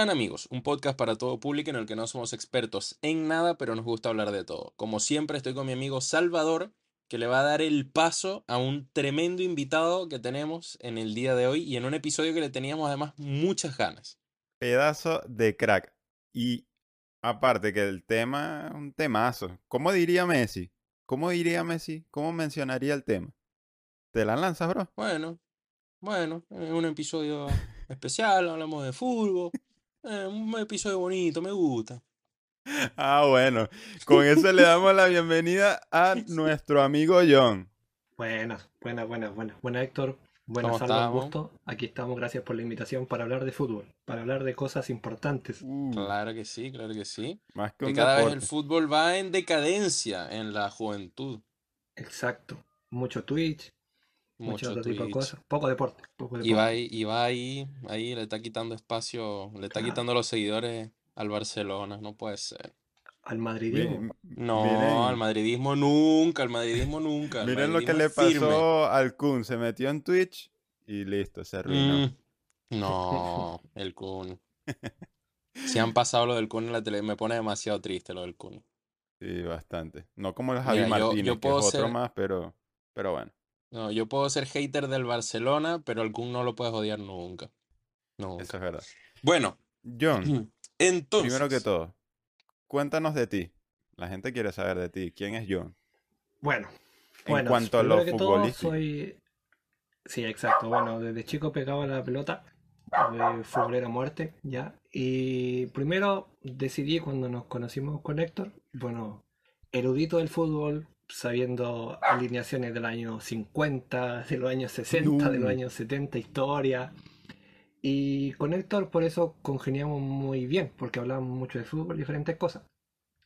están amigos? Un podcast para todo público en el que no somos expertos en nada, pero nos gusta hablar de todo. Como siempre estoy con mi amigo Salvador, que le va a dar el paso a un tremendo invitado que tenemos en el día de hoy y en un episodio que le teníamos además muchas ganas. Pedazo de crack. Y aparte que el tema, un temazo. ¿Cómo diría Messi? ¿Cómo diría Messi? ¿Cómo mencionaría el tema? ¿Te la lanzas, bro? Bueno, bueno, es un episodio especial, hablamos de fútbol. Eh, un episodio bonito, me gusta. Ah, bueno. Con eso le damos la bienvenida a nuestro amigo John. Buenas, buenas, buenas, buenas. Buenas, Héctor. Buenas, Salva, gusto. Aquí estamos, gracias por la invitación para hablar de fútbol, para hablar de cosas importantes. Uh. claro que sí, claro que sí. Más que, cada vez el fútbol va en decadencia en la juventud. Exacto. Mucho Twitch, mucho, otro tipo de cosas. Poco deporte. Poco deporte. Y va, ahí, y va ahí, ahí le está quitando espacio, le está quitando los seguidores al Barcelona, no puede ser. Al madridismo. no, al madridismo nunca, al madridismo nunca. Miren lo que le pasó al Kun, se metió en Twitch y listo, se arruinó. Mm, no, el Kun. Si han pasado lo del Kun en la tele, me pone demasiado triste lo del Kun. Sí, bastante. No como el Javi Martínez, que es otro más, pero, pero bueno. No, yo puedo ser hater del Barcelona, pero al Kun no lo puedes odiar nunca. No. Eso es verdad. Bueno. John, entonces. Primero que todo, cuéntanos de ti. La gente quiere saber de ti. ¿Quién es John? Bueno, en cuanto a lo futbolístico. Soy... Sí, exacto. Bueno, desde chico pegaba la pelota, de futbolera muerte, ya. Y primero decidí cuando nos conocimos con Héctor, bueno, erudito del fútbol, sabiendo alineaciones del año 50, de los años 60, de los años 70, historia. Y con Héctor por eso congeniamos muy bien, porque hablábamos mucho de fútbol diferentes cosas.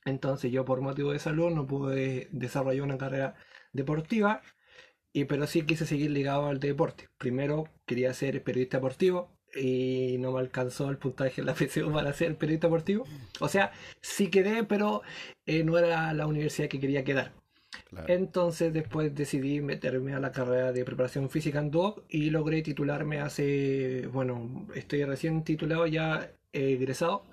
Entonces yo por motivo de salud no pude desarrollar una carrera deportiva, y, pero sí quise seguir ligado al deporte. Primero quería ser periodista deportivo y no me alcanzó el puntaje en la PSU para ser periodista deportivo. O sea, sí quedé, pero eh, no era la universidad que quería quedar. Entonces después decidí meterme a la carrera de preparación física en DUOC y logré titularme hace, bueno, estoy recién titulado ya egresado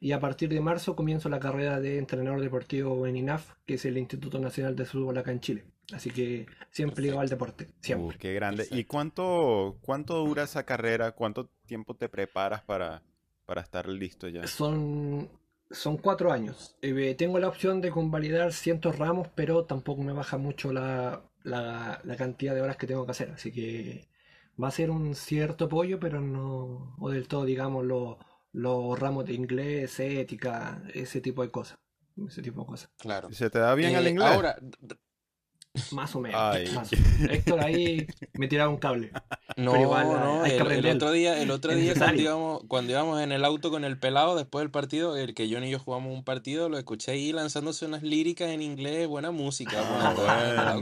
y a partir de marzo comienzo la carrera de entrenador deportivo en INAF, que es el Instituto Nacional de Fútbol acá en Chile. Así que siempre ligado al deporte, siempre. qué grande. ¿Y cuánto, cuánto dura esa carrera? ¿Cuánto tiempo te preparas para, para estar listo ya? Son son cuatro años. Eh, tengo la opción de convalidar cientos ramos, pero tampoco me baja mucho la, la, cantidad de horas que tengo que hacer. Así que va a ser un cierto apoyo, pero no o del todo, digamos, los ramos de inglés, ética, ese tipo de cosas. Ese tipo de cosas. Claro. ¿Se te da bien el eh, inglés? Ahora, más o menos. Héctor ahí me tiraba un cable. No, no, el, otro día, el otro día cuando íbamos, en el auto con el pelado después del partido, el que John y yo jugamos un partido, lo escuché ahí lanzándose unas líricas en inglés, buena música. Ah,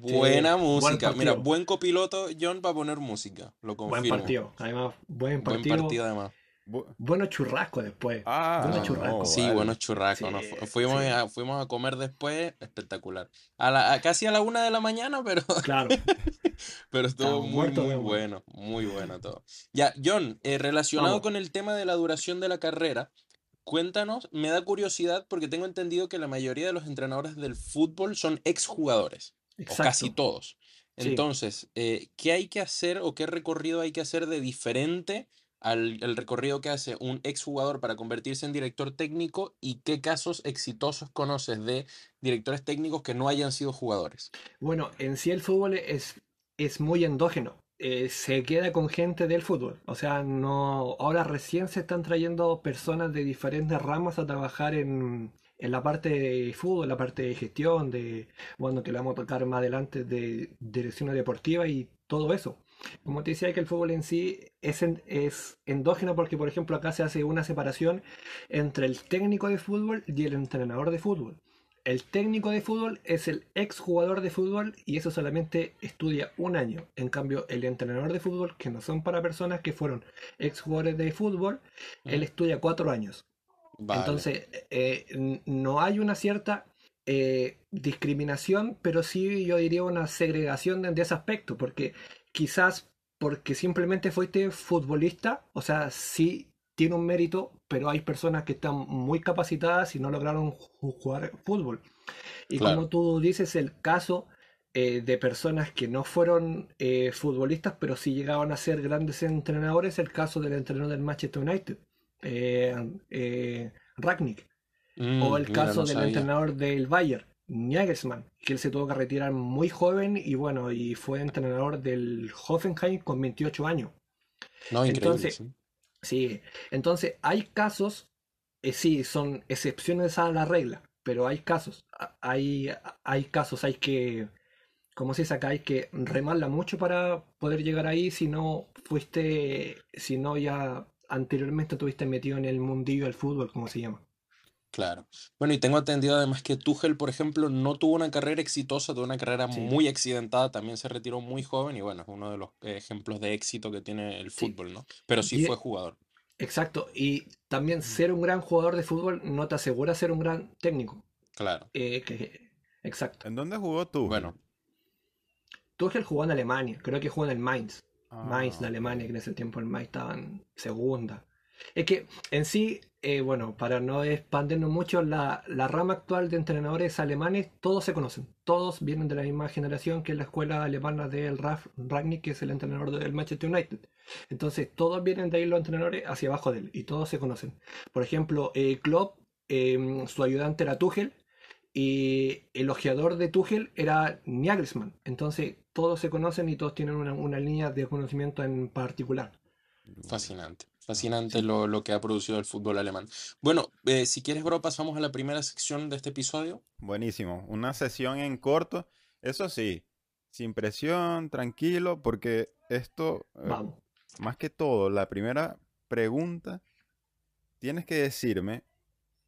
buena música. Mira, buen copiloto John para poner música. Lo confirmo. Buen partido. Además, buen partido. Buen partido además. Bueno churrasco después. Ah, churrasco. Sí, buenos churrascos. fuimos, a, fuimos a comer después, espectacular. A la, casi a la una de la mañana, pero. Claro. pero estuvo muy, muy bueno. Muy bueno todo. Ya, John, eh, relacionado con el tema de la duración de la carrera, cuéntanos, me da curiosidad porque tengo entendido que la mayoría de los entrenadores del fútbol son exjugadores. O casi todos. Entonces, eh, ¿qué hay que hacer o qué recorrido hay que hacer de diferente? Al el recorrido que hace un exjugador para convertirse en director técnico y qué casos exitosos conoces de directores técnicos que no hayan sido jugadores. Bueno, en sí el fútbol es, es muy endógeno. Eh, se queda con gente del fútbol. O sea, no. Ahora recién se están trayendo personas de diferentes ramas a trabajar en, en la parte de fútbol, la parte de gestión, de bueno, que le vamos a tocar más adelante de dirección deportiva y todo eso. Como te decía, que el fútbol en sí es, es endógeno porque, por ejemplo, acá se hace una separación entre el técnico de fútbol y el entrenador de fútbol. El técnico de fútbol es el ex jugador de fútbol y eso solamente estudia un año. En cambio, el entrenador de fútbol, que no son para personas que fueron ex jugadores de fútbol, él estudia cuatro años. Entonces, eh, no hay una cierta eh, discriminación, pero sí yo diría una segregación de, de ese aspecto, porque quizás porque simplemente fuiste futbolista, o sea, sí tiene un mérito, pero hay personas que están muy capacitadas y no lograron jugar fútbol. Y como tú dices, el caso eh, de personas que no fueron eh, futbolistas, pero sí llegaban a ser grandes entrenadores, el caso del entrenador del Manchester United, eh, Ragnick, mm, o el caso del entrenador del Bayern, Nagelsmann, que él se tuvo que retirar muy joven y bueno, y fue entrenador del Hoffenheim con 28 años. No, entonces, sí. entonces hay casos, sí, son excepciones a la regla, pero hay casos, hay, hay casos, hay que como se dice acá, hay que remarla mucho para poder llegar ahí si no fuiste, si no ya anteriormente estuviste metido en el mundillo del fútbol, como se llama. Claro. Bueno, y tengo entendido además que Tuchel, por ejemplo, no tuvo una carrera exitosa, tuvo una carrera muy accidentada, también se retiró muy joven y bueno, es uno de los ejemplos de éxito que tiene el fútbol, ¿no? Pero sí fue jugador. Exacto, y también ser un gran jugador de fútbol no te asegura ser un gran técnico. Claro. Eh, exacto. ¿En dónde jugó tú? Bueno, Tuchel jugó en Alemania, creo que jugó en el Mainz. Mainz de ah, Alemania, que en ese tiempo el Mainz estaba en segunda. Es que en sí, eh, bueno, para no expandirnos mucho, la, rama actual de entrenadores alemanes, todos se conocen. Todos vienen de la misma generación que la escuela alemana del Ralf Ragnick, que es el entrenador del Manchester United. Entonces, todos vienen de ahí los entrenadores hacia abajo de él y todos se conocen. Por ejemplo, eh, Klopp, em, su ayudante era Tuchel, y el ojeador de Tuchel era Nagelsmann. Entonces todos se conocen y todos tienen una, línea de conocimiento en particular. Fascinante. Fascinante lo, que ha producido el fútbol alemán. Bueno, eh, si quieres, bro, pasamos a la primera sección de este episodio. Buenísimo. Una sesión en corto. Eso sí, sin presión, tranquilo, porque esto, eh, más que todo, la primera pregunta, tienes que decirme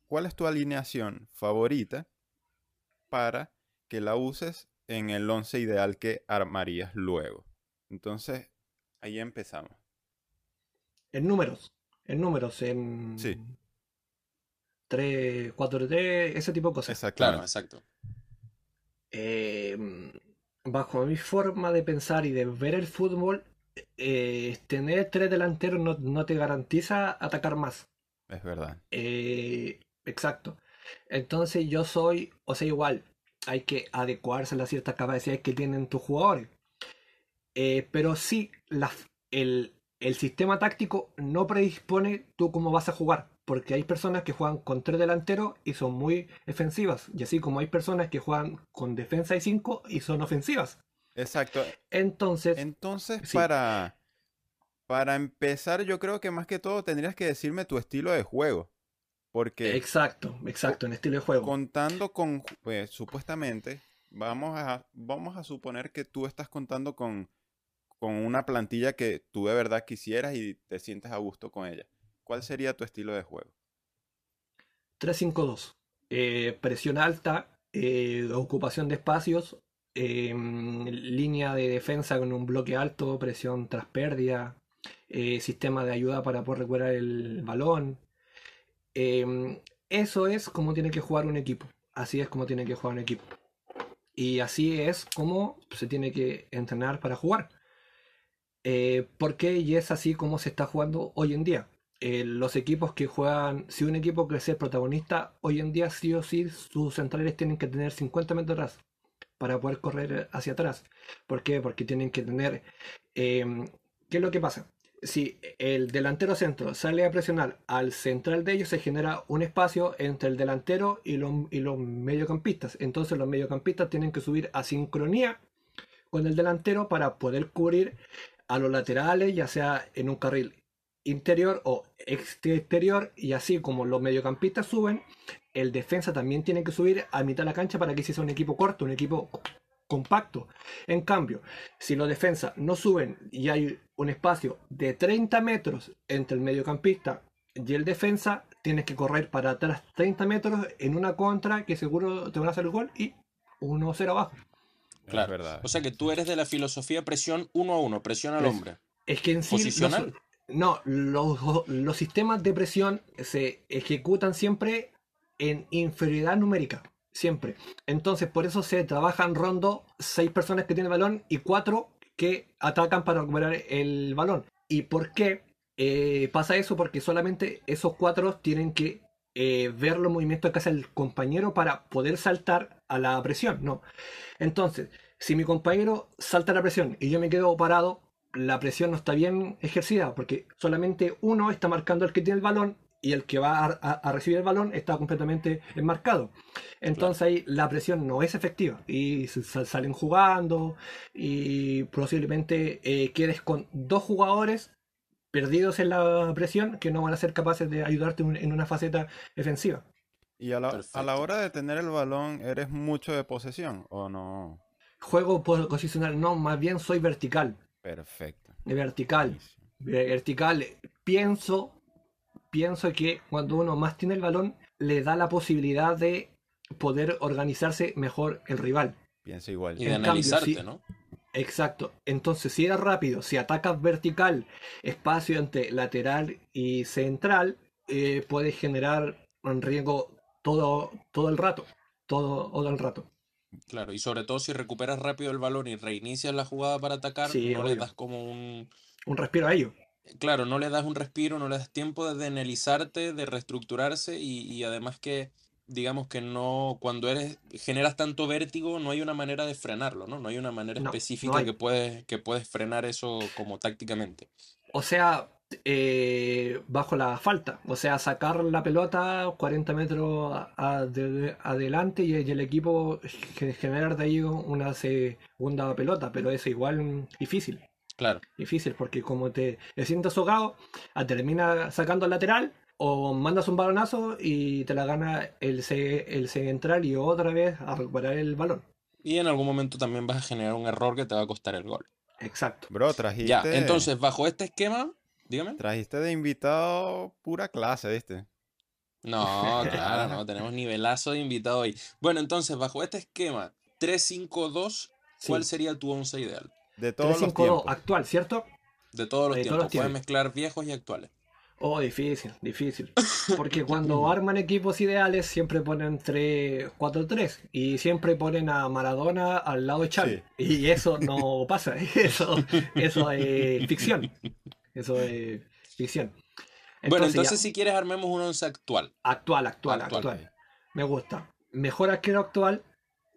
cuál es tu alineación favorita para que la uses en el once ideal que armarías luego. Entonces, ahí empezamos. En números, en números, en... Sí. 3, 4, 3, ese tipo de cosas. Exacto. Claro, exacto. Em, bajo mi forma de pensar y de ver el fútbol, eh, tener tres delanteros no, te garantiza atacar más. Es verdad. Eh, exacto. Entonces yo soy, o sea, igual, hay que adecuarse a las ciertas capacidades que tienen tus jugadores. Eh, pero sí, el, sistema táctico no predispone tú cómo vas a jugar. Porque hay personas que juegan con tres delanteros y son muy defensivas. Y así como hay personas que juegan con defensa y cinco y son ofensivas. Exacto. Entonces. Entonces, para, para empezar, yo creo que más que todo tendrías que decirme tu estilo de juego. Porque. Exacto, exacto, en estilo de juego. Contando con. Pues, supuestamente, vamos a, vamos a suponer que tú estás contando con, con una plantilla que tú de verdad quisieras y te sientes a gusto con ella. ¿Cuál sería tu estilo de juego? 3-5-2. Eh, presión alta, eh, ocupación de espacios, em, línea de defensa con un bloque alto, presión tras pérdida, eh, sistema de ayuda para poder recuperar el balón, Em, eso es como tiene que jugar un equipo. Así es como tiene que jugar un equipo. Y así es como se tiene que entrenar para jugar. Eh, ¿Por qué? Y es así como se está jugando hoy en día. Eh, los equipos que juegan, si un equipo quiere ser protagonista, hoy en día sí o sí sus centrales tienen que tener 50 metros atrás para poder correr hacia atrás. ¿Por qué? Porque tienen que tener... Em, ¿Qué es lo que pasa? si el delantero centro sale a presionar al central de ellos, se genera un espacio entre el delantero y los, y los mediocampistas. Entonces los mediocampistas tienen que subir a sincronía con el delantero para poder cubrir a los laterales, ya sea en un carril interior o exterior, y así como los mediocampistas suben, el defensa también tiene que subir a mitad de la cancha para que sea un equipo corto, un equipo compacto. En cambio, si los defensas no suben y hay un espacio de 30 metros entre el mediocampista y el defensa, tienes que correr para atrás 30 metros en una contra que seguro te van a hacer el gol y 1-0 abajo. Claro, verdad. O sea que tú eres de la filosofía presión uno a uno, presión al hombre. Es que en sí. no, los, los sistemas de presión se ejecutan siempre en inferioridad numérica siempre. Entonces, por eso se trabajan rondo seis personas que tienen el balón y cuatro que atacan para recuperar el balón. ¿Y por qué? eh, pasa eso porque solamente esos cuatro tienen que eh, ver los movimientos que hace el compañero para poder saltar a la presión, ¿no? Entonces, si mi compañero salta la presión y yo me quedo parado, la presión no está bien ejercida porque solamente uno está marcando el que tiene el balón y el que va a, recibir el balón está completamente enmarcado. Entonces ahí la presión no es efectiva y salen jugando y posiblemente eh, quedes con dos jugadores perdidos en la presión que no van a ser capaces de ayudarte en una faceta defensiva. ¿Y a la, a la hora de tener el balón, eres mucho de posesión o no? Juego posicional, no, más bien soy vertical. Perfecto. Vertical. Vertical. Pienso, pienso que cuando uno más tiene el balón, le da la posibilidad de poder organizarse mejor el rival. Pienso igual. Y de analizarte, ¿no? Exacto. Entonces, si eres rápido, si atacas vertical, espacio entre lateral y central, eh, puedes generar un riesgo todo, todo el rato. Todo, todo el rato. Claro, y sobre todo si recuperas rápido el balón y reinicias la jugada para atacar, no le das como un... Un respiro a ello. Claro, no le das un respiro, no le das tiempo de analizarte, de reestructurarse y, y además que digamos que no, cuando eres, generas tanto vértigo, no hay una manera de frenarlo, ¿no? No hay una manera específica que, puedes, que puedes frenar eso como tácticamente. O sea, eh, bajo la falta, o sea, sacar la pelota 40 metros adelante y, el equipo generar de ahí una segunda pelota, pero es igual difícil. Claro. Difícil, porque como te, te sientes ahogado, termina sacando el lateral o mandas un balonazo y te la gana el, el central y otra vez a recuperar el balón. Y en algún momento también vas a generar un error que te va a costar el gol. Exacto. Bro, trajiste. Ya, entonces, bajo este esquema, dígame. Trajiste de invitado pura clase, ¿viste? No, claro, no, tenemos nivelazo de invitado hoy. Bueno, entonces, bajo este esquema, 3-5-2, ¿cuál sería tu once ideal? De todos los tiempos. actual, ¿cierto? De todos los tiempos. Puedes mezclar viejos y actuales. Oh, difícil, difícil. Porque cuando arman equipos ideales siempre ponen 3-4-3 y siempre ponen a Maradona al lado de Xavi. Y eso no pasa, eso, eso es ficción. Eso es ficción. bueno, entonces si quieres armemos un once actual. Actual, actual, actual. Me gusta. Mejor arquero actual,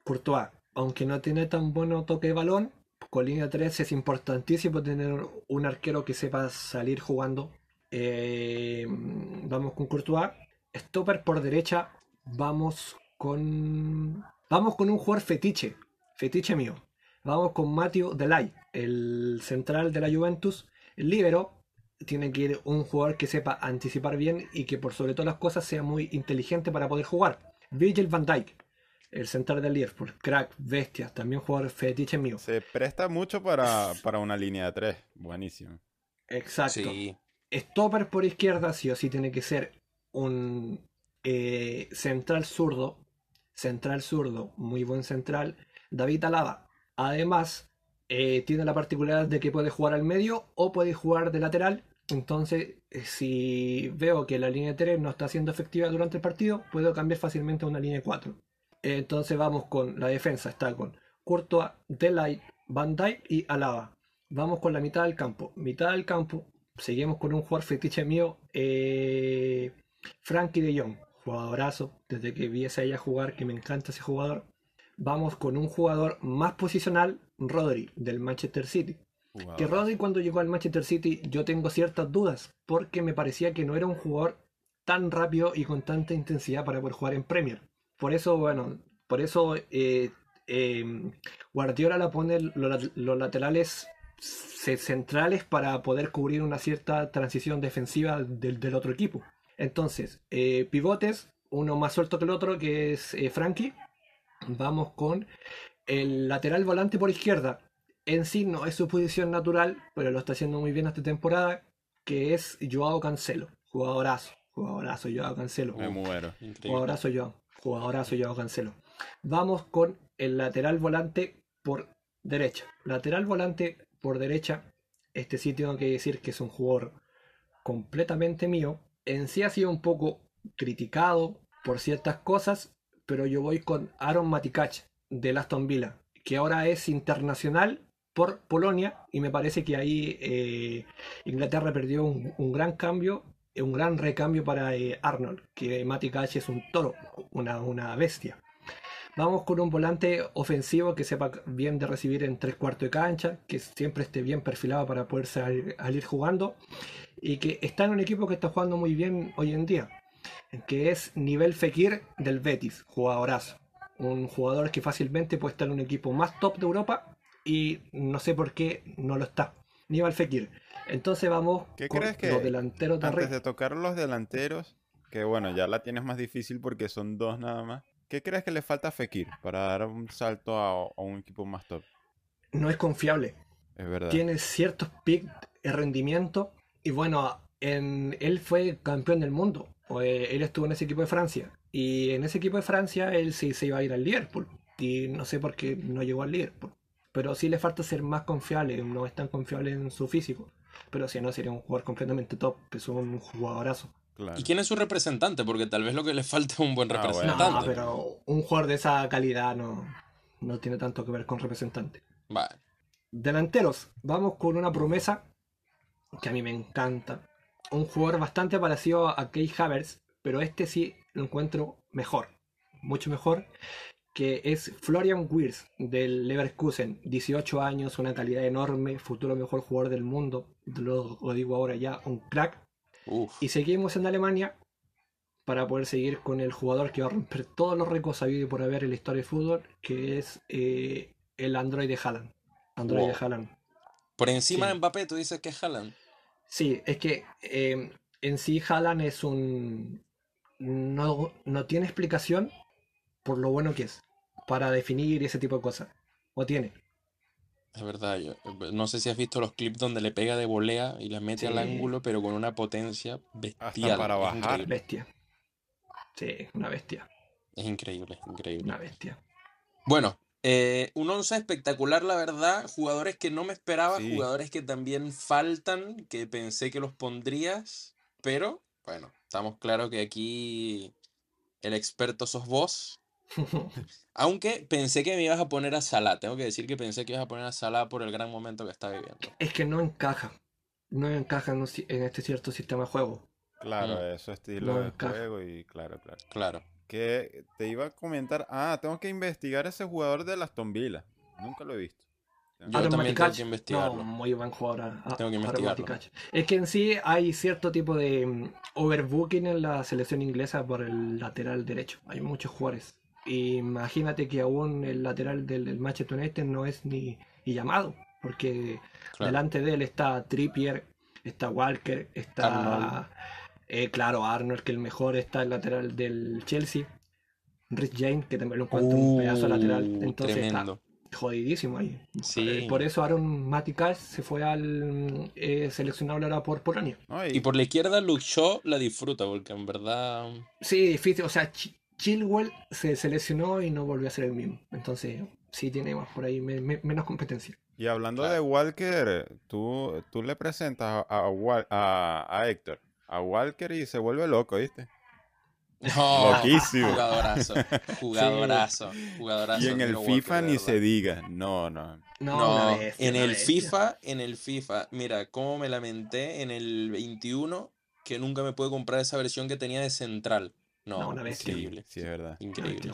Courtois. Aunque no tiene tan bueno toque de balón, con línea 3 es importantísimo tener un arquero que sepa salir jugando eh, vamos con Courtois. Stopper por derecha. Vamos con. Vamos con un jugador fetiche. Fetiche mío. Vamos con Matthew Delay, el central de la Juventus. El líbero tiene que ir un jugador que sepa anticipar bien y que por sobre todas las cosas sea muy inteligente para poder jugar. Virgil van Dijk, el central del Liverpool, crack, bestia, también jugador fetiche mío. Se presta mucho para, para una línea de tres, buenísimo. Exacto. Sí. Stopper por izquierda sí o sí tiene que ser un eh, central zurdo. Central zurdo, muy buen central. David Alaba. Además, eh, tiene la particularidad de que puede jugar al medio o puede jugar de lateral. Entonces, eh, si veo que la línea 3 no está siendo efectiva durante el partido, puedo cambiar fácilmente a una línea 4. Entonces vamos con la defensa, está con Courtois, Delay, Van Dijk y Alaba. Vamos con la mitad del campo. Mitad del campo, seguimos con un jugador fetiche mío, eh, Frankie de Jong, jugadorazo, desde que vi a ella jugar, que me encanta ese jugador. Vamos con un jugador más posicional, Rodri, del Manchester City. Que Rodri cuando llegó al Manchester City yo tengo ciertas dudas, porque me parecía que no era un jugador tan rápido y con tanta intensidad para poder jugar en Premier. Por eso, bueno, por eso eh, eh, Guardiola la pone los laterales centrales para poder cubrir una cierta transición defensiva del, otro equipo. Entonces, eh, pivotes, uno más suelto que el otro, que es eh, Frankie. Vamos con el lateral volante por izquierda. En sí no es su posición natural, pero lo está haciendo muy bien esta temporada, que es Joao Cancelo. Jugadorazo, jugadorazo Joao Cancelo. Me muero. Jugadorazo Joao, jugadorazo Joao Cancelo. Vamos con el lateral volante por derecha. Lateral volante por derecha, este sí tengo que decir que es un jugador completamente mío. En sí ha sido un poco criticado por ciertas cosas, pero yo voy con Aaron Matikach de Aston Villa, que ahora es internacional por Polonia y me parece que ahí eh, Inglaterra perdió un, gran cambio, un gran recambio para eh, Arnold, que Mati Cash es un toro, una, una bestia. Vamos con un volante ofensivo que sepa bien de recibir en tres cuartos de cancha, que siempre esté bien perfilado para poder salir, salir jugando y que está en un equipo que está jugando muy bien hoy en día, que es nivel Fekir del Betis, jugadorazo. Un jugador que fácilmente puede estar en un equipo más top de Europa y no sé por qué no lo está. Nivel Fekir. Entonces vamos ¿Qué con crees que los delanteros de Antes de tocar los delanteros, que bueno, ya la tienes más difícil porque son dos nada más. ¿Qué crees que le falta a Fekir para dar un salto a, a un equipo más top? No es confiable. Es verdad. Tiene ciertos picks de rendimiento y bueno, en, él fue campeón del mundo. Él estuvo en ese equipo de Francia. Y en ese equipo de Francia él sí se iba a ir al Liverpool. Y no sé por qué no llegó al Liverpool. Pero sí le falta ser más confiable. No es tan confiable en su físico. Pero si no, sería un jugador completamente top. Es un jugadorazo. ¿Y quién es su representante? Porque tal vez lo que le falta es un buen ah, representante. No, pero un jugador de esa calidad no, no tiene tanto que ver con representante. Vale. Delanteros. Vamos con una promesa que a mí me encanta. Un jugador bastante parecido a Key Havertz, pero este sí lo encuentro mejor, mucho mejor, que es Florian Wirtz del Leverkusen, 18 años, una calidad enorme, futuro mejor jugador del mundo, lo, digo ahora ya, un crack. Y seguimos en Alemania para poder seguir con el jugador que va a romper todos los récords sabidos por haber en la historia de fútbol, que es eh, el Android de Haaland. Android de Haaland. Por encima de Mbappé, tú dices que es Haaland. Sí, es que em, en sí Haaland es un... No, no tiene explicación por lo bueno que es para definir ese tipo de cosas. ¿O tiene? Es verdad, yo no sé si has visto los clips donde le pega de volea y la mete al ángulo, pero con una potencia bestial. para bajar. Bestia. Sí, una bestia. Es increíble, increíble. Una bestia. Bueno, eh, un once espectacular, la verdad. Jugadores que no me esperaba, jugadores que también faltan, que pensé que los pondrías. Pero, bueno, estamos claros que aquí el experto sos vos. Aunque pensé que me ibas a poner a Salah. Tengo que decir que pensé que ibas a poner a Salah por el gran momento que está viviendo. Es que no encaja. No encaja en, este cierto sistema de juego. Claro, mm. eso estilo de juego y claro, claro. Claro que te iba a comentar, ah, tengo que investigar ese jugador de Aston Villa. Nunca lo he visto. Yo también tengo que investigarlo. muy buen jugador. tengo que investigarlo. Es que en sí hay cierto tipo de mm, overbooking en la selección inglesa por el lateral derecho. Hay muchos jugadores. Imagínate que aún el lateral del, Manchester United no es ni, llamado. Porque delante de él está Trippier, está Walker, está... Eh, claro, Arnold, que el mejor está el lateral del Chelsea. Rich James, que también lo encuentro un pedazo lateral. Entonces está jodidísimo ahí. Sí. Por eso Aaron Matikas se fue al eh, seleccionado ahora por Polonia. y... por la izquierda Luke Shaw la disfruta, porque en verdad. Sí, difícil. O sea, Chilwell se seleccionó y no volvió a ser el mismo. Entonces, sí tiene más por ahí menos competencia. Y hablando de Walker, tú, tú le presentas a, a, a Héctor a Walker y se vuelve loco, ¿viste? No, Loquísimo. Jugadorazo, jugadorazo, jugadorazo. Y en el FIFA ni se diga. No, no. No, en el FIFA, en el FIFA, mira, cómo me lamenté en el 21 que nunca me pude comprar esa versión que tenía de Central. No, increíble. Sí, es verdad. Increíble.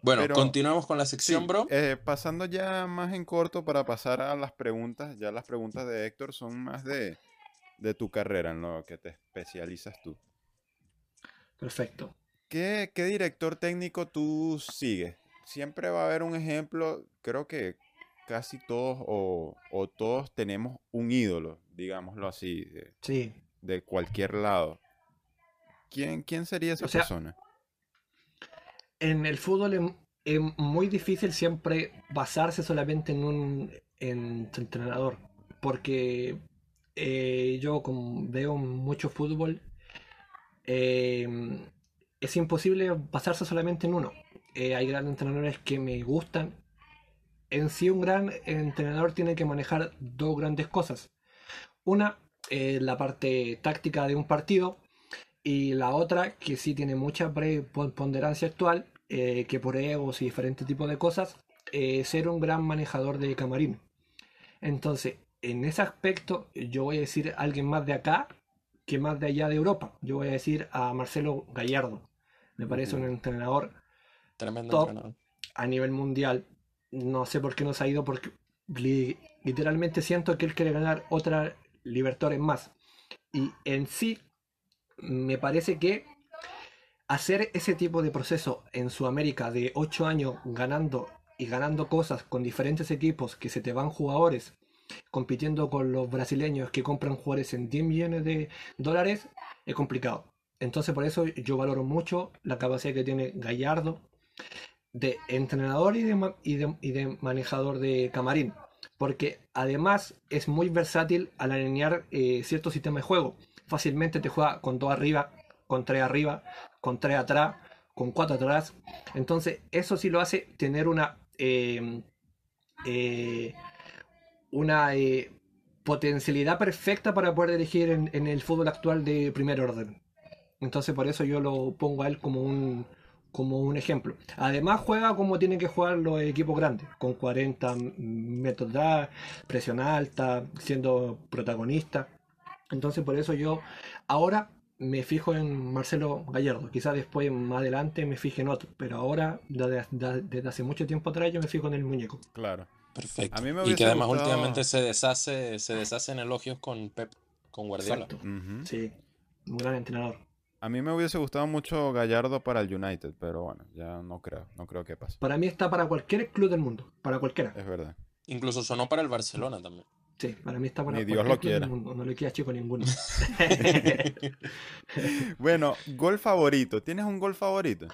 Bueno, continuamos con la sección, bro. Eh, pasando ya más en corto para pasar a las preguntas. Ya las preguntas de Héctor son más de, de tu carrera, en lo que te especializas tú. Perfecto. ¿Qué, director técnico tú sigues? Siempre va a haber un ejemplo, creo que casi todos o, todos tenemos un ídolo, digámoslo así, de, sí. de cualquier lado. ¿Quién, quién sería esa persona? En el fútbol es, muy difícil siempre basarse solamente en un entrenador, porque eh, yo como veo mucho fútbol, eh, es imposible basarse solamente en uno. Eh, hay grandes entrenadores que me gustan. En sí un gran entrenador tiene que manejar dos grandes cosas. Una, la parte táctica de un partido y la otra, que sí tiene mucha preponderancia actual, que por egos y diferentes tipos de cosas, ser un gran manejador de camarín. Entonces, en ese aspecto, yo voy a decir a alguien más de acá que más de allá de Europa. Yo voy a decir a Marcelo Gallardo. Me parece un entrenador Tremendo top a nivel mundial. No sé por qué no se ha ido, porque literalmente siento que él quiere ganar otra Libertadores más. Y en sí, me parece que hacer ese tipo de proceso en Sudamérica de 8 años ganando y ganando cosas con diferentes equipos que se te van jugadores compitiendo con los brasileños que compran jugadores en 10 millones de dólares es complicado. Entonces por eso yo valoro mucho la capacidad que tiene Gallardo de entrenador y de, y de, manejador de camarín. Porque además es muy versátil al alinear eh, cierto sistema de juego. Fácilmente te juega con dos arriba, con tres arriba, con tres atrás, con cuatro atrás. Entonces eso sí lo hace tener una... Eh, eh, una potencialidad perfecta para poder elegir en, el fútbol actual de primer orden. Entonces por eso yo lo pongo a él como un, como un ejemplo. Además juega como tienen que jugar los equipos grandes, con 40 metros de presión alta, siendo protagonista. Entonces por eso yo ahora me fijo en Marcelo Gallardo. Quizás después más adelante me fije en otro, pero ahora desde, hace mucho tiempo atrás yo me fijo en el muñeco. Claro. Perfecto. y que además últimamente se deshace, se deshace en elogios con Pep, con Guardiola. Exacto. Sí, un gran entrenador. A mí me hubiese gustado mucho Gallardo para el United, pero bueno, ya no creo, no creo que pase. Para mí está para cualquier club del mundo, para cualquiera. Es verdad. Incluso sonó para el Barcelona también. Sí, para mí está para Ni Dios lo quiera. No le queda chico ninguno. bueno, gol favorito. ¿Tienes un gol favorito?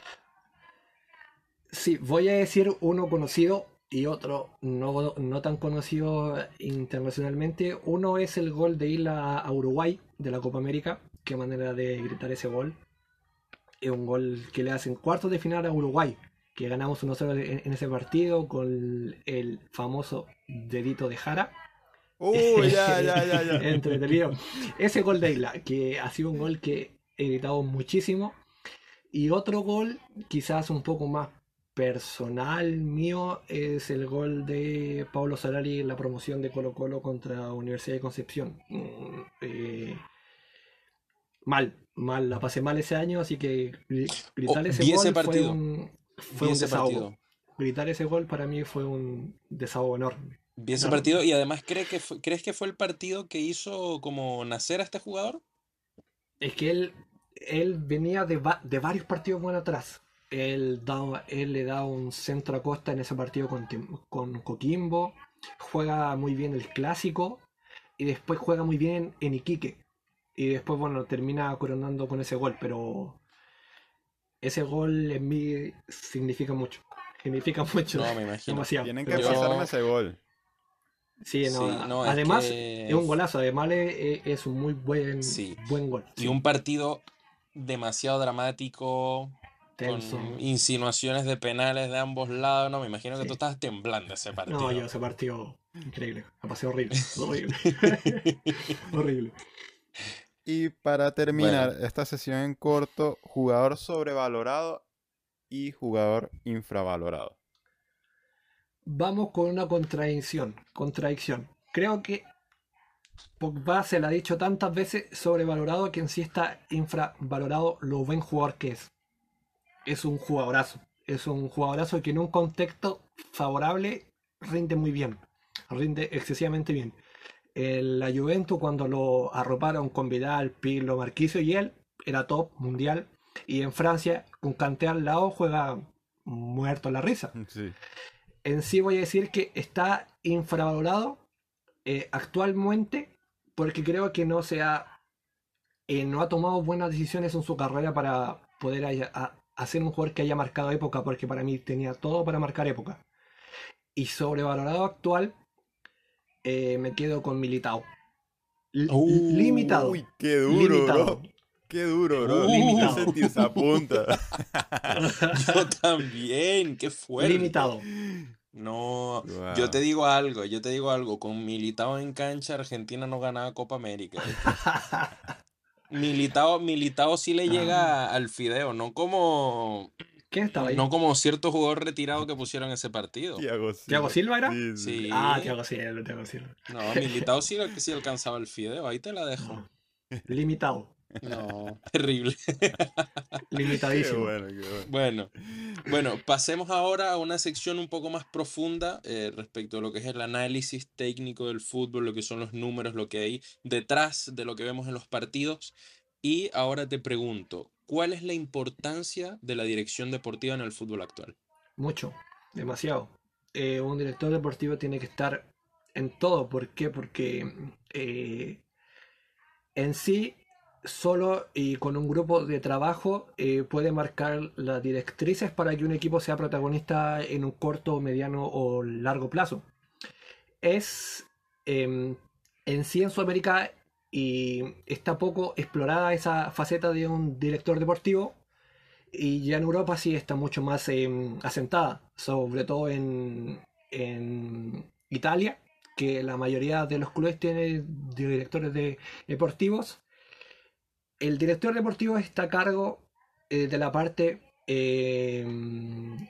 Sí, voy a decir uno conocido y otro no, no tan conocido internacionalmente. Uno es el gol de ir a Uruguay de la Copa América. Qué manera de gritar ese gol. Es un gol que le hacen cuartos de final a Uruguay. Que ganamos 1-0 en ese partido con el famoso dedito de Jara Uy, ya, ya, ya, ya. Entretenido. Ese gol de Isla, que ha sido un gol que he gritado muchísimo. Y otro gol, quizás un poco más personal mío, es el gol de Pablo Solari en la promoción de Colo Colo contra Universidad de Concepción. Mm, eh, mal, mal, la pasé mal ese año, así que gritar oh, ese gol fue un, fue un desahogo. Gritar ese gol para mí fue un desahogo enorme. Vi ese partido y además ¿crees que, fue, ¿crees que fue el partido que hizo como nacer a este jugador? Es que él, él venía de, de varios partidos buenos atrás. Él, él le da un centro a costa en ese partido con, con Coquimbo. Juega muy bien el clásico. Y después juega muy bien en Iquique. Y después, bueno, termina coronando con ese gol. Pero ese gol en mí significa mucho. Significa mucho. No, me imagino. Tienen que pasarme ese gol. Sí, no, además es, un golazo, además es, un muy buen, buen gol. Y un partido demasiado dramático, con insinuaciones de penales de ambos lados, no, me imagino que tú estabas temblando ese partido. No, yo ese partido increíble, me pasé horrible, horrible, horrible. Y para terminar esta sesión en corto, jugador sobrevalorado y jugador infravalorado vamos con una contradicción. Contradicción. Creo que Pogba se le ha dicho tantas veces sobrevalorado que en sí está infravalorado lo buen jugador que es. Es un jugadorazo. Es un jugadorazo que en un contexto favorable rinde muy bien. Rinde excesivamente bien. En la Juventus cuando lo arroparon con Vidal, Pirlo, Marquisio y él era top mundial. Y en Francia con Kanté al lado juega muerto la risa. Sí en sí voy a decir que está infravalorado eh, actualmente porque creo que no se ha, eh, no ha tomado buenas decisiones en su carrera para poder hacer un jugador que haya marcado época, porque para mí tenía todo para marcar época. Y sobrevalorado actual, eh, me quedo con Militao. limitado. Uy, qué duro, Qué duro, bro. Limitado. esa punta. yo también, qué fuerte. Limitado. No, yo te digo algo, yo te digo algo, con Militao en cancha Argentina no ganaba Copa América. Militao, Militao sí le llega ah. al fideo, no como ¿Quién estaba ahí? No como cierto jugador retirado que pusieron ese partido. Tiago Silva. era? Sí. Ah, Tiago Silva, Tiago Silva. No, Militado sí, que sí alcanzaba el fideo, ahí te la dejo. Limitado. No, terrible. Limitadísimo. bueno, bueno. pasemos ahora a una sección un poco más profunda eh, respecto a lo que es el análisis técnico del fútbol, lo que son los números, lo que hay detrás de lo que vemos en los partidos. Y ahora te pregunto, ¿cuál es la importancia de la dirección deportiva en el fútbol actual? Mucho, demasiado. Eh, un director deportivo tiene que estar en todo. ¿Por qué? Porque eh, en sí solo y con un grupo de trabajo eh, puede marcar las directrices para que un equipo sea protagonista en un corto, mediano o largo plazo. Es em, en sí en Sudamérica y está poco explorada esa faceta de un director deportivo y ya en Europa sí está mucho más em, asentada, sobre todo en, en Italia, que la mayoría de los clubes tienen directores de, deportivos el director deportivo está a cargo eh, de la parte eh,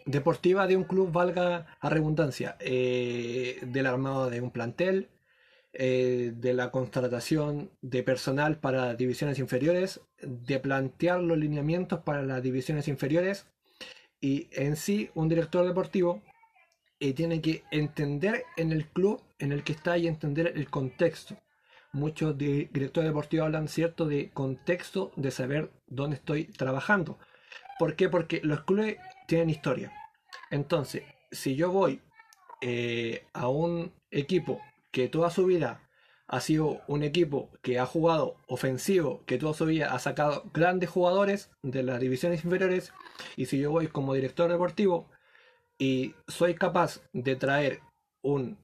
deportiva de un club, valga a redundancia, eh, del armado de un plantel, de la contratación de personal para divisiones inferiores, de plantear los lineamientos para las divisiones inferiores y en sí un director deportivo tiene que entender en el club en el que está y entender el contexto muchos directores deportivos hablan, ¿cierto?, de contexto, de saber dónde estoy trabajando. ¿Por qué? Porque los clubes tienen historia. Entonces, si yo voy eh, a un equipo que toda su vida ha sido un equipo que ha jugado ofensivo, que toda su vida ha sacado grandes jugadores de las divisiones inferiores, y si yo voy como director deportivo y soy capaz de traer un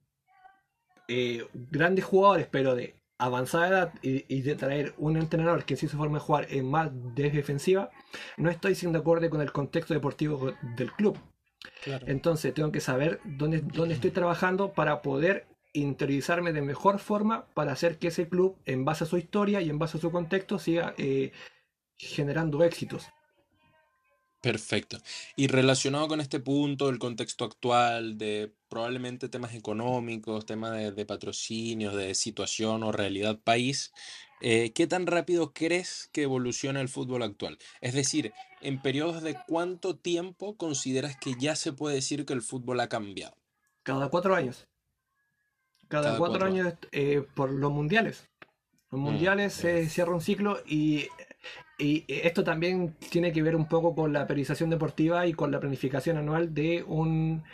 eh, grandes jugadores, pero de avanzada edad y, de traer un entrenador que sí se forme a jugar en más defensiva, no estoy siendo acorde con el contexto deportivo del club. Entonces tengo que saber dónde, dónde estoy trabajando para poder interiorizarme de mejor forma para hacer que ese club, en base a su historia y en base a su contexto, siga eh, generando éxitos. Perfecto. Y relacionado con este punto, el contexto actual de probablemente temas económicos, temas de, patrocinios, de situación o realidad país, eh, ¿qué tan rápido crees que evoluciona el fútbol actual? Es decir, ¿en periodos de cuánto tiempo consideras que ya se puede decir que el fútbol ha cambiado? Cada cuatro años. Cada, cuatro, años eh, por los mundiales. Los mm, mundiales se cierra un ciclo y y esto también tiene que ver un poco con la periodización deportiva y con la planificación anual de un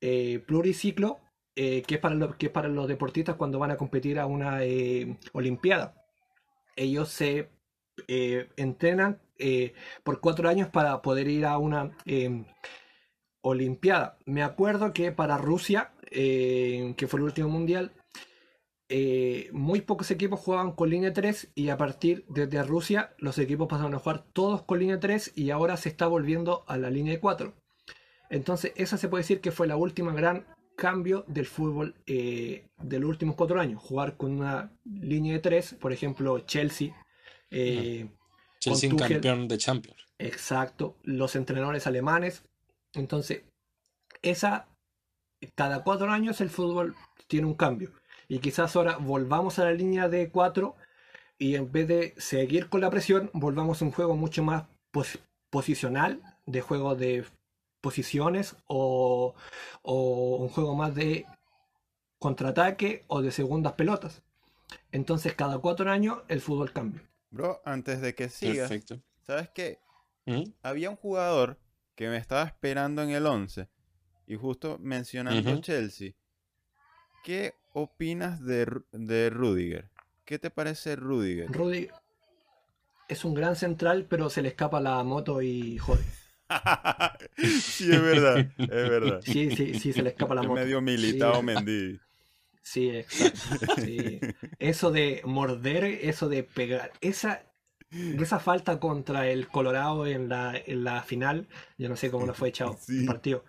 eh, pluriciclo eh, que, es para que es para los deportistas cuando van a competir a una eh, Olimpiada. Ellos se entrenan por cuatro años para poder ir a una Olimpiada. Me acuerdo que para Rusia, que fue el último mundial, eh, muy pocos equipos jugaban con línea 3 y a partir de Rusia los equipos pasaron a jugar todos con línea 3 y ahora se está volviendo a la línea 4. Entonces esa se puede decir que fue la última gran cambio del fútbol eh, de los últimos cuatro años. Jugar con una línea de 3, por ejemplo Chelsea. Eh, Chelsea campeón de Champions. Exacto, los entrenadores alemanes. Entonces, esa, cada cuatro años el fútbol tiene un cambio y quizás ahora volvamos a la línea de 4 y en vez de seguir con la presión, volvamos a un juego mucho más posicional, de juego de posiciones o, un juego más de contraataque o de segundas pelotas. Entonces cada cuatro años el fútbol cambia. Bro, antes de que sigas, ¿sabes qué? ¿Mm? Había un jugador que me estaba esperando en el 11 y justo mencionando Chelsea. ¿Qué opinas de, de Rudiger? ¿Qué te parece Rudiger? Rudiger es un gran central, pero se le escapa la moto y jode. sí, es verdad, es verdad. Sí, sí, sí, se le escapa la moto. Medio militado sí. Mendy. Sí, exacto. Eso de morder, eso de pegar, esa, esa falta contra el Colorado en la, en la final, yo no sé cómo lo fue echado el partido.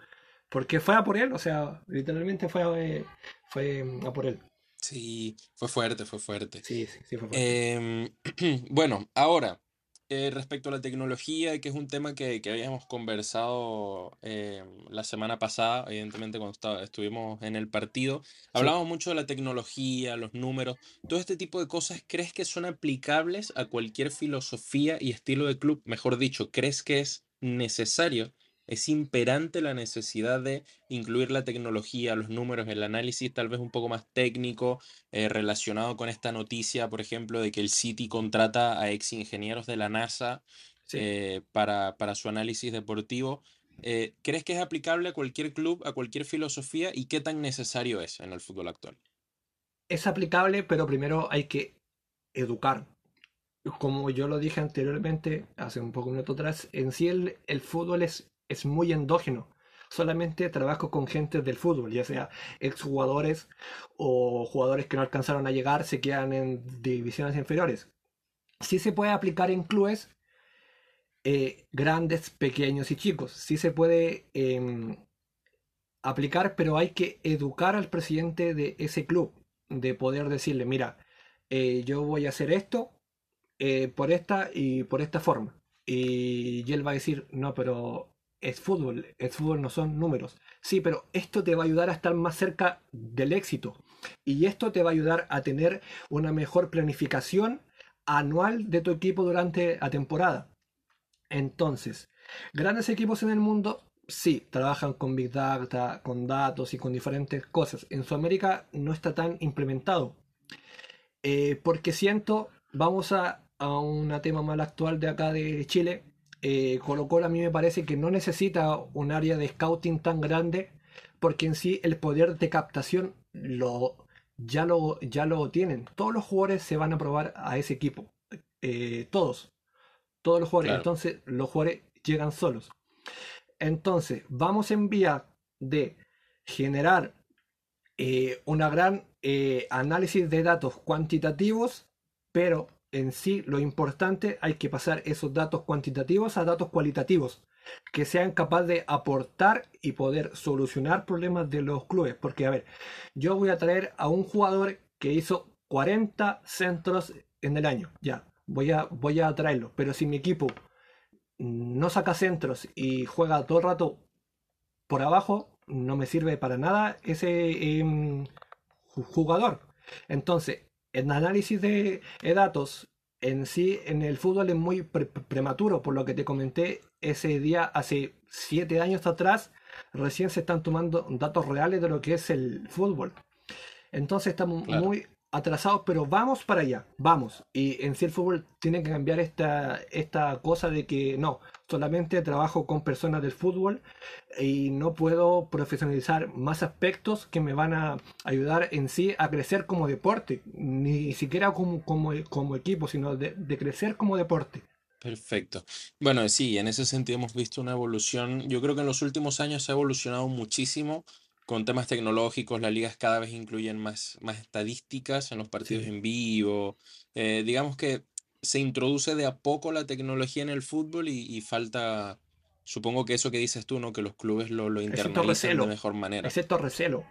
Porque fue a por él, o sea, literalmente fue a, eh, fue mm, a por él. Sí, fue fuerte, fue fuerte. Sí, sí, fue fuerte. Em, bueno, ahora, eh, respecto a la tecnología, que es un tema que, habíamos conversado eh, la semana pasada, evidentemente cuando estuvimos en el partido, hablamos mucho de la tecnología, los números, todo este tipo de cosas, ¿crees que son aplicables a cualquier filosofía y estilo de club? Mejor dicho, ¿crees que es necesario es imperante la necesidad de incluir la tecnología, los números, el análisis tal vez un poco más técnico eh, relacionado con esta noticia, por ejemplo, de que el City contrata a ex ingenieros de la NASA eh, para, su análisis deportivo. Eh, ¿Crees que es aplicable a cualquier club, a cualquier filosofía y qué tan necesario es en el fútbol actual? Es aplicable, pero primero hay que educar. Como yo lo dije anteriormente, hace un poco un minuto atrás, en sí el fútbol es es muy endógeno. Solamente trabajo con gente del fútbol, ya sea exjugadores o jugadores que no alcanzaron a llegar, se quedan en divisiones inferiores. Sí se puede aplicar en clubes eh, grandes, pequeños y chicos. Sí se puede em, aplicar, pero hay que educar al presidente de ese club, de poder decirle, mira, eh, yo voy a hacer esto eh, por esta y por esta forma. Y, él va a decir, no, pero es fútbol, el fútbol no son números. Sí, pero esto te va a ayudar a estar más cerca del éxito. Y esto te va a ayudar a tener una mejor planificación anual de tu equipo durante la temporada. Entonces, grandes equipos en el mundo, sí, trabajan con Big Data, con datos y con diferentes cosas. En Sudamérica no está tan implementado. Eh, porque siento, vamos a, a un tema más actual de acá de Chile, eh, Colo Colo a mí me parece que no necesita un área de scouting tan grande porque en sí el poder de captación lo, ya, lo, ya lo tienen. Todos los jugadores se van a probar a ese equipo. Eh, todos. Todos los jugadores. Entonces los jugadores llegan solos. Entonces vamos en vía de generar eh, una gran eh, análisis de datos cuantitativos, pero en sí lo importante hay que pasar esos datos cuantitativos a datos cualitativos que sean capaces de aportar y poder solucionar problemas de los clubes. Porque, a ver, yo voy a traer a un jugador que hizo 40 centros en el año. Ya, voy a, voy a traerlo. Pero si mi equipo no saca centros y juega todo el rato por abajo, no me sirve para nada ese em, jugador. Entonces, el análisis de, datos en sí en el fútbol es muy prematuro, por lo que te comenté ese día hace siete años atrás, recién se están tomando datos reales de lo que es el fútbol. Entonces estamos muy atrasados, pero vamos para allá, vamos. Y en sí el fútbol tiene que cambiar esta, esta cosa de que no, solamente trabajo con personas del fútbol y no puedo profesionalizar más aspectos que me van a ayudar en sí a crecer como deporte, ni siquiera como, como, como equipo, sino de, crecer como deporte. Perfecto. Bueno, sí, en ese sentido hemos visto una evolución. Yo creo que en los últimos años se ha evolucionado muchísimo con temas tecnológicos, las ligas cada vez incluyen más, más estadísticas en los partidos en vivo. Eh, digamos que se introduce de a poco la tecnología en el fútbol y, falta, supongo que eso que dices tú, ¿no? Que los clubes lo, lo internalicen de mejor manera. Excepto recelo.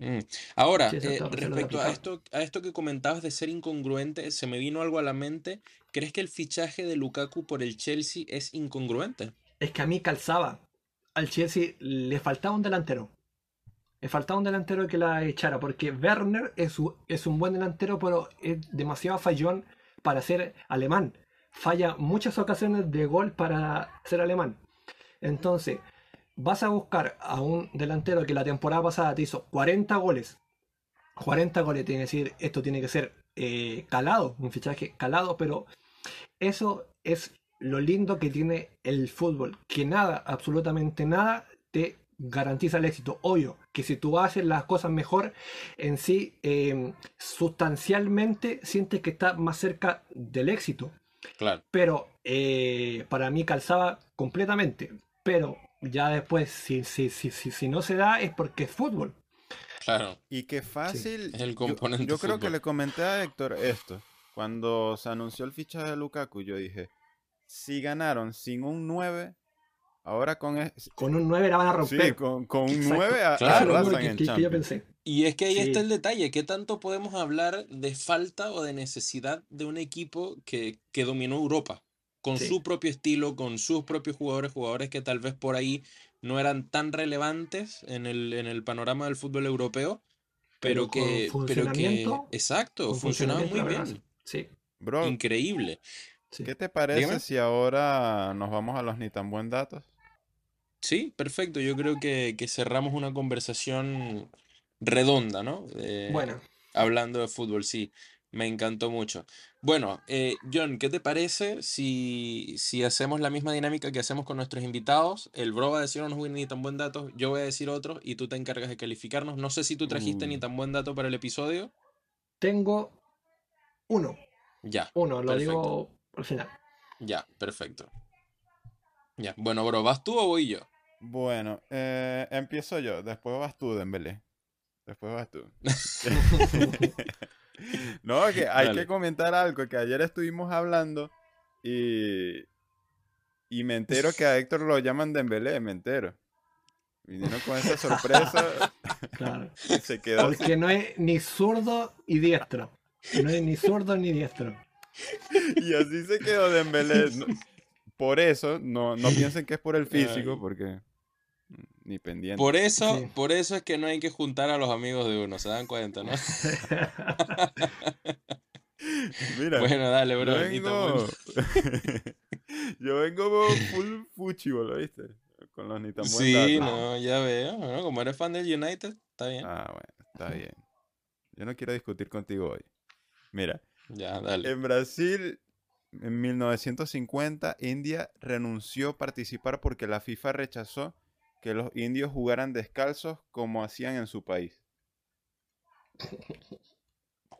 Mm. Ahora, eh, respecto a esto, a esto que comentabas de ser incongruente, se me vino algo a la mente. ¿Crees que el fichaje de Lukaku por el Chelsea es incongruente? Es que a mí calzaba. Al Chelsea le faltaba un delantero. Faltaba un delantero que la echara, porque Werner es, es un buen delantero, pero es demasiado fallón para ser alemán. Falla muchas ocasiones de gol para ser alemán. Entonces, vas a buscar a un delantero que la temporada pasada te hizo 40 goles. 40 goles, tiene que decir, esto tiene que ser eh, calado, un fichaje calado, pero eso es lo lindo que tiene el fútbol, que nada, absolutamente nada, te garantiza el éxito. Obvio que si tú haces las cosas mejor, en sí, em, sustancialmente sientes que está más cerca del éxito. Claro. Pero eh, para mí calzaba completamente. Pero ya después, si, si, si, si, no se da, es porque es fútbol. Claro. Y qué fácil. el componente. Yo, yo creo que le comenté a Héctor esto. Cuando se anunció el fichaje de Lukaku, yo dije: si ganaron sin un 9, Ahora con, con un 9 la van a romper. Sí, con, con un 9 a, claro, que, que, yo pensé. Y es que ahí está el detalle, ¿qué tanto podemos hablar de falta o de necesidad de un equipo que, que dominó Europa? con su propio estilo, con sus propios jugadores, jugadores que tal vez por ahí no eran tan relevantes en el, en el panorama del fútbol europeo, pero, que, pero que, exacto, funcionaban muy bien. Sí. Bro, Increíble. ¿Qué te parece si ahora nos vamos a los ni tan buen datos? Sí, perfecto. Yo creo que, que cerramos una conversación redonda, ¿no? bueno. Hablando de fútbol, sí. Me encantó mucho. Bueno, eh, John, ¿qué te parece si, si hacemos la misma dinámica que hacemos con nuestros invitados? El bro va a decir unos ni tan buen datos, yo voy a decir otros y tú te encargas de calificarnos. No sé si tú trajiste ni mm. tan buen dato para el episodio. Tengo uno. Ya. Uno, lo digo al final. Ya, perfecto. Ya, bueno, bro, ¿vas tú o voy yo? Bueno, eh, empiezo yo, después vas tú, Dembélé. Después vas tú. no, que hay que comentar algo, que ayer estuvimos hablando y, y me entero que a Héctor lo llaman Dembélé, me entero. Vinieron con esa sorpresa. Claro. Se quedó Porque no es ni zurdo y diestro. No es ni zurdo ni diestro. Y así se quedó Dembélé. Por eso, no, no piensen que es por el físico, porque ni pendiente. Por eso, por eso es que no hay que juntar a los amigos de uno, ¿se dan cuenta, no? Mira, bueno, dale, bro. Yo vengo, yo vengo full fútbol, ¿viste? Con los ni tan Sí, no, ya veo. como eres fan del United, está bien. Ah, bueno, está bien. Yo no quiero discutir contigo hoy. Mira. Ya, dale. En Brasil, en 1950, India renunció a participar porque la FIFA rechazó que los indios jugaran descalzos como hacían en su país.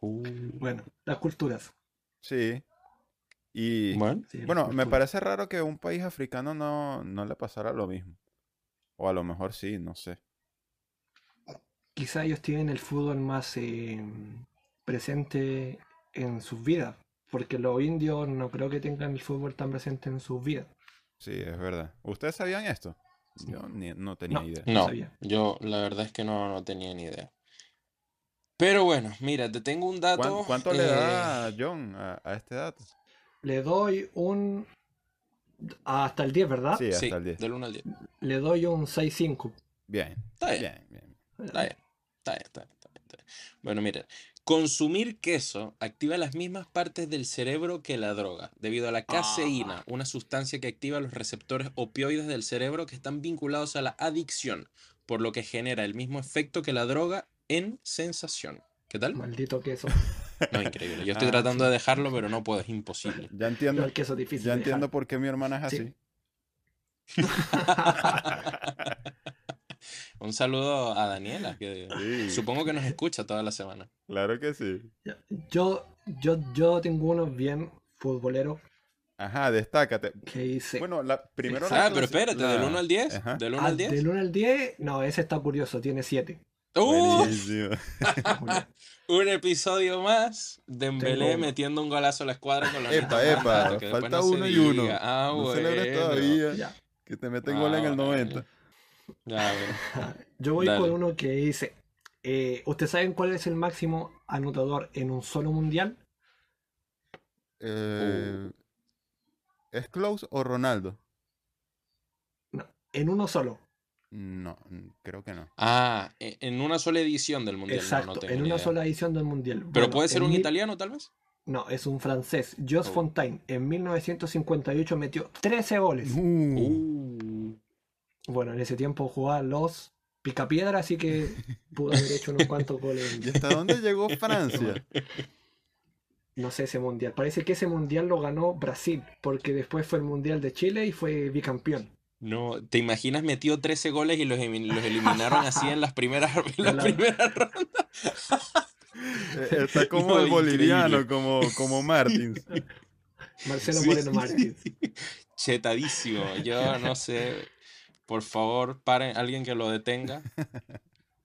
Uh. Bueno, las culturas. Sí. Y bueno, me parece raro que un país africano no, no, le pasara lo mismo. O a lo mejor sí, no sé. Quizá ellos tienen el fútbol más eh, presente en sus vidas. Porque los indios no creo que tengan el fútbol tan presente en sus vidas. Sí, es verdad. ¿Ustedes sabían esto? Yo no tenía idea. No, yo la verdad es que no, no tenía ni idea. Pero bueno, mira, te tengo un dato. ¿Cuánto, le da eh, John a, este dato? Le doy un. Hasta el 10, ¿verdad? Sí, hasta el 10. Del 1 al 10. Le doy un 6-5. Bien. Está bien. Bien, bien. Está bien. Está bien, está bien, está bien. Bueno, mira, Consumir queso activa las mismas partes del cerebro que la droga, debido a la caseína, ah. una sustancia que activa los receptores opioides del cerebro que están vinculados a la adicción, por lo que genera el mismo efecto que la droga en sensación. ¿Qué tal? Maldito queso. No, increíble. Yo estoy ah, tratando de dejarlo, pero no puedo, es imposible. Ya entiendo. el queso difícil ya entiendo por qué mi hermana es así. Un saludo a Daniela, que supongo que nos escucha toda la semana. Claro que sí. Yo, yo, yo tengo unos bien futboleros. Ajá, destácate. ¿Qué hice? Bueno, la, primero Ah, pero espérate, ¿del 1 al 10? ¿Del 1 al 10? Ah, del 1 al 10, no, ese está curioso, tiene 7. ¡Uh! un episodio más de Embelé metiendo un golazo a la escuadra con los Epa, epa, falta uno y uno. Ah, no bueno. todavía. Ya. Que te meten gol en el 90. Ah, Yo voy con uno que dice: eh, ¿Ustedes saben cuál es el máximo anotador en un solo mundial? Eh, ¿Es Close o Ronaldo? No, en uno solo. No, creo que no. Ah, e, en una sola edición del mundial. Exacto, en una sola edición del mundial. ¿Pero puede ser un italiano tal vez? No, es un francés. Jos oh. Fontaine en 1958 metió 13 goles. Uh. Uh. Bueno, en ese tiempo jugaba los Picapiedra, así que pudo haber hecho unos cuantos goles. ¿Y hasta dónde llegó Francia? No sé ese mundial. Parece que ese mundial lo ganó Brasil, porque después fue el mundial de Chile y fue bicampeón. No, ¿te imaginas metió 13 goles y los, eliminaron así en las primeras, en primeras rondas? Eh, está como el boliviano, como, como Martins. Marcelo Moreno Martins. Chetadísimo. Yo no sé. Por favor, paren, alguien que lo detenga.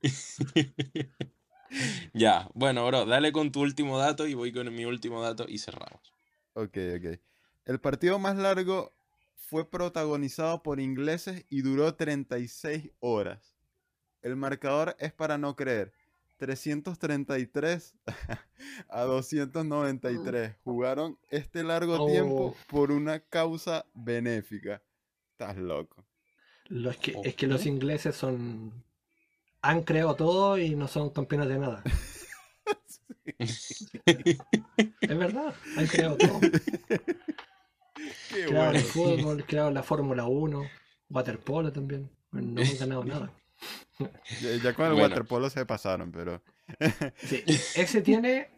ya, bueno, bro, dale con tu último dato y voy con mi último dato y cerramos. Ok, ok. El partido más largo fue protagonizado por ingleses y duró 36 horas. El marcador es para no creer. 333 a 293. Jugaron este largo tiempo oh. por una causa benéfica. Estás loco. Es, que, es que los ingleses son. Han creado todo y no son campeones de nada. es verdad, han creado todo. crearon el fútbol, crearon la Fórmula 1, waterpolo también. No han ganado nada. Ya, con el waterpolo se pasaron, pero. sí, ese tiene.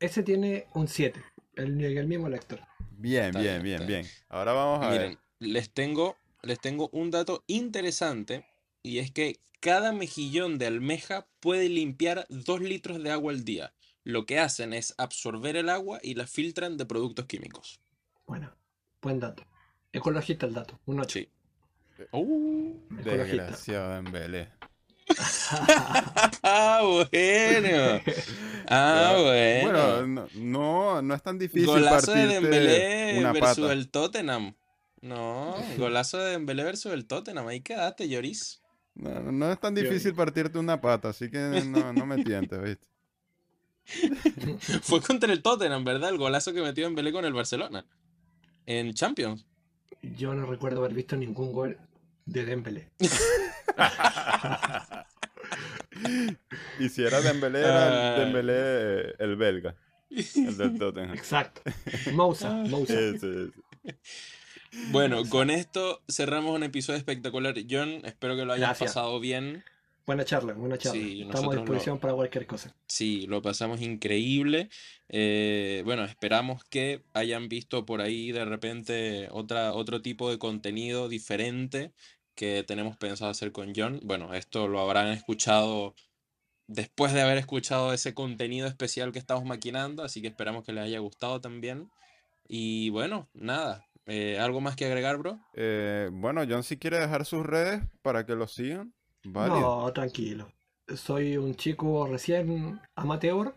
Ese tiene un 7. El, el mismo lector. Bien, bien, bien, bien. Ahora vamos a Miren, ver. Les tengo, les tengo un dato interesante. Y es que cada mejillón de almeja puede limpiar 2 litros de agua al día. Lo que hacen es absorber el agua y la filtran de productos químicos. Bueno, buen dato. Ecologista el dato, un 8. Sí. Uh, Desgraciado Dembélé. ah, bueno. Ah, bueno. Bueno, no, no, es tan difícil Golazo de Dembélé versus el Tottenham. No, golazo de Dembélé versus el Tottenham. Ahí quedaste, Lloris. No, no es tan difícil partirte una pata, así que no, no me tientes, ¿viste? Fue contra el Tottenham, ¿verdad? El golazo que metió Dembélé con el Barcelona. En Champions. Yo no recuerdo haber visto ningún gol de Dembélé. y si era Dembélé, era Dembélé eh, el belga. El del Tottenham. Exacto. Moussa, Moussa. Bueno, con esto cerramos un episodio espectacular. John, espero que lo hayas pasado bien. Buena charla, buena charla. Estamos a disposición para cualquier cosa. Sí, lo pasamos increíble. Eh, bueno, esperamos que hayan visto por ahí de repente otra, otro tipo de contenido diferente que tenemos pensado hacer con John. Bueno, esto lo habrán escuchado después de haber escuchado ese contenido especial que estamos maquinando, así que esperamos que les haya gustado también. Y bueno, nada, eh, ¿algo más que agregar, bro? Eh, bueno, John si quiere dejar sus redes para que lo sigan. No, tranquilo. Soy un chico recién amateur,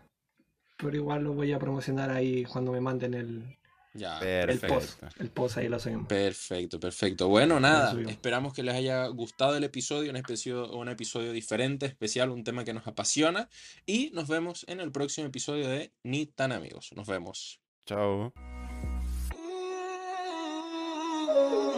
pero igual lo voy a promocionar ahí cuando me manden el, ya, perfecto. El post, ahí lo seguimos. Perfecto, perfecto. Bueno, nada, esperamos que les haya gustado el episodio, un episodio, un episodio diferente, especial, un tema que nos apasiona. Y nos vemos en el próximo episodio de Ni tan amigos. Nos vemos. Chao. you.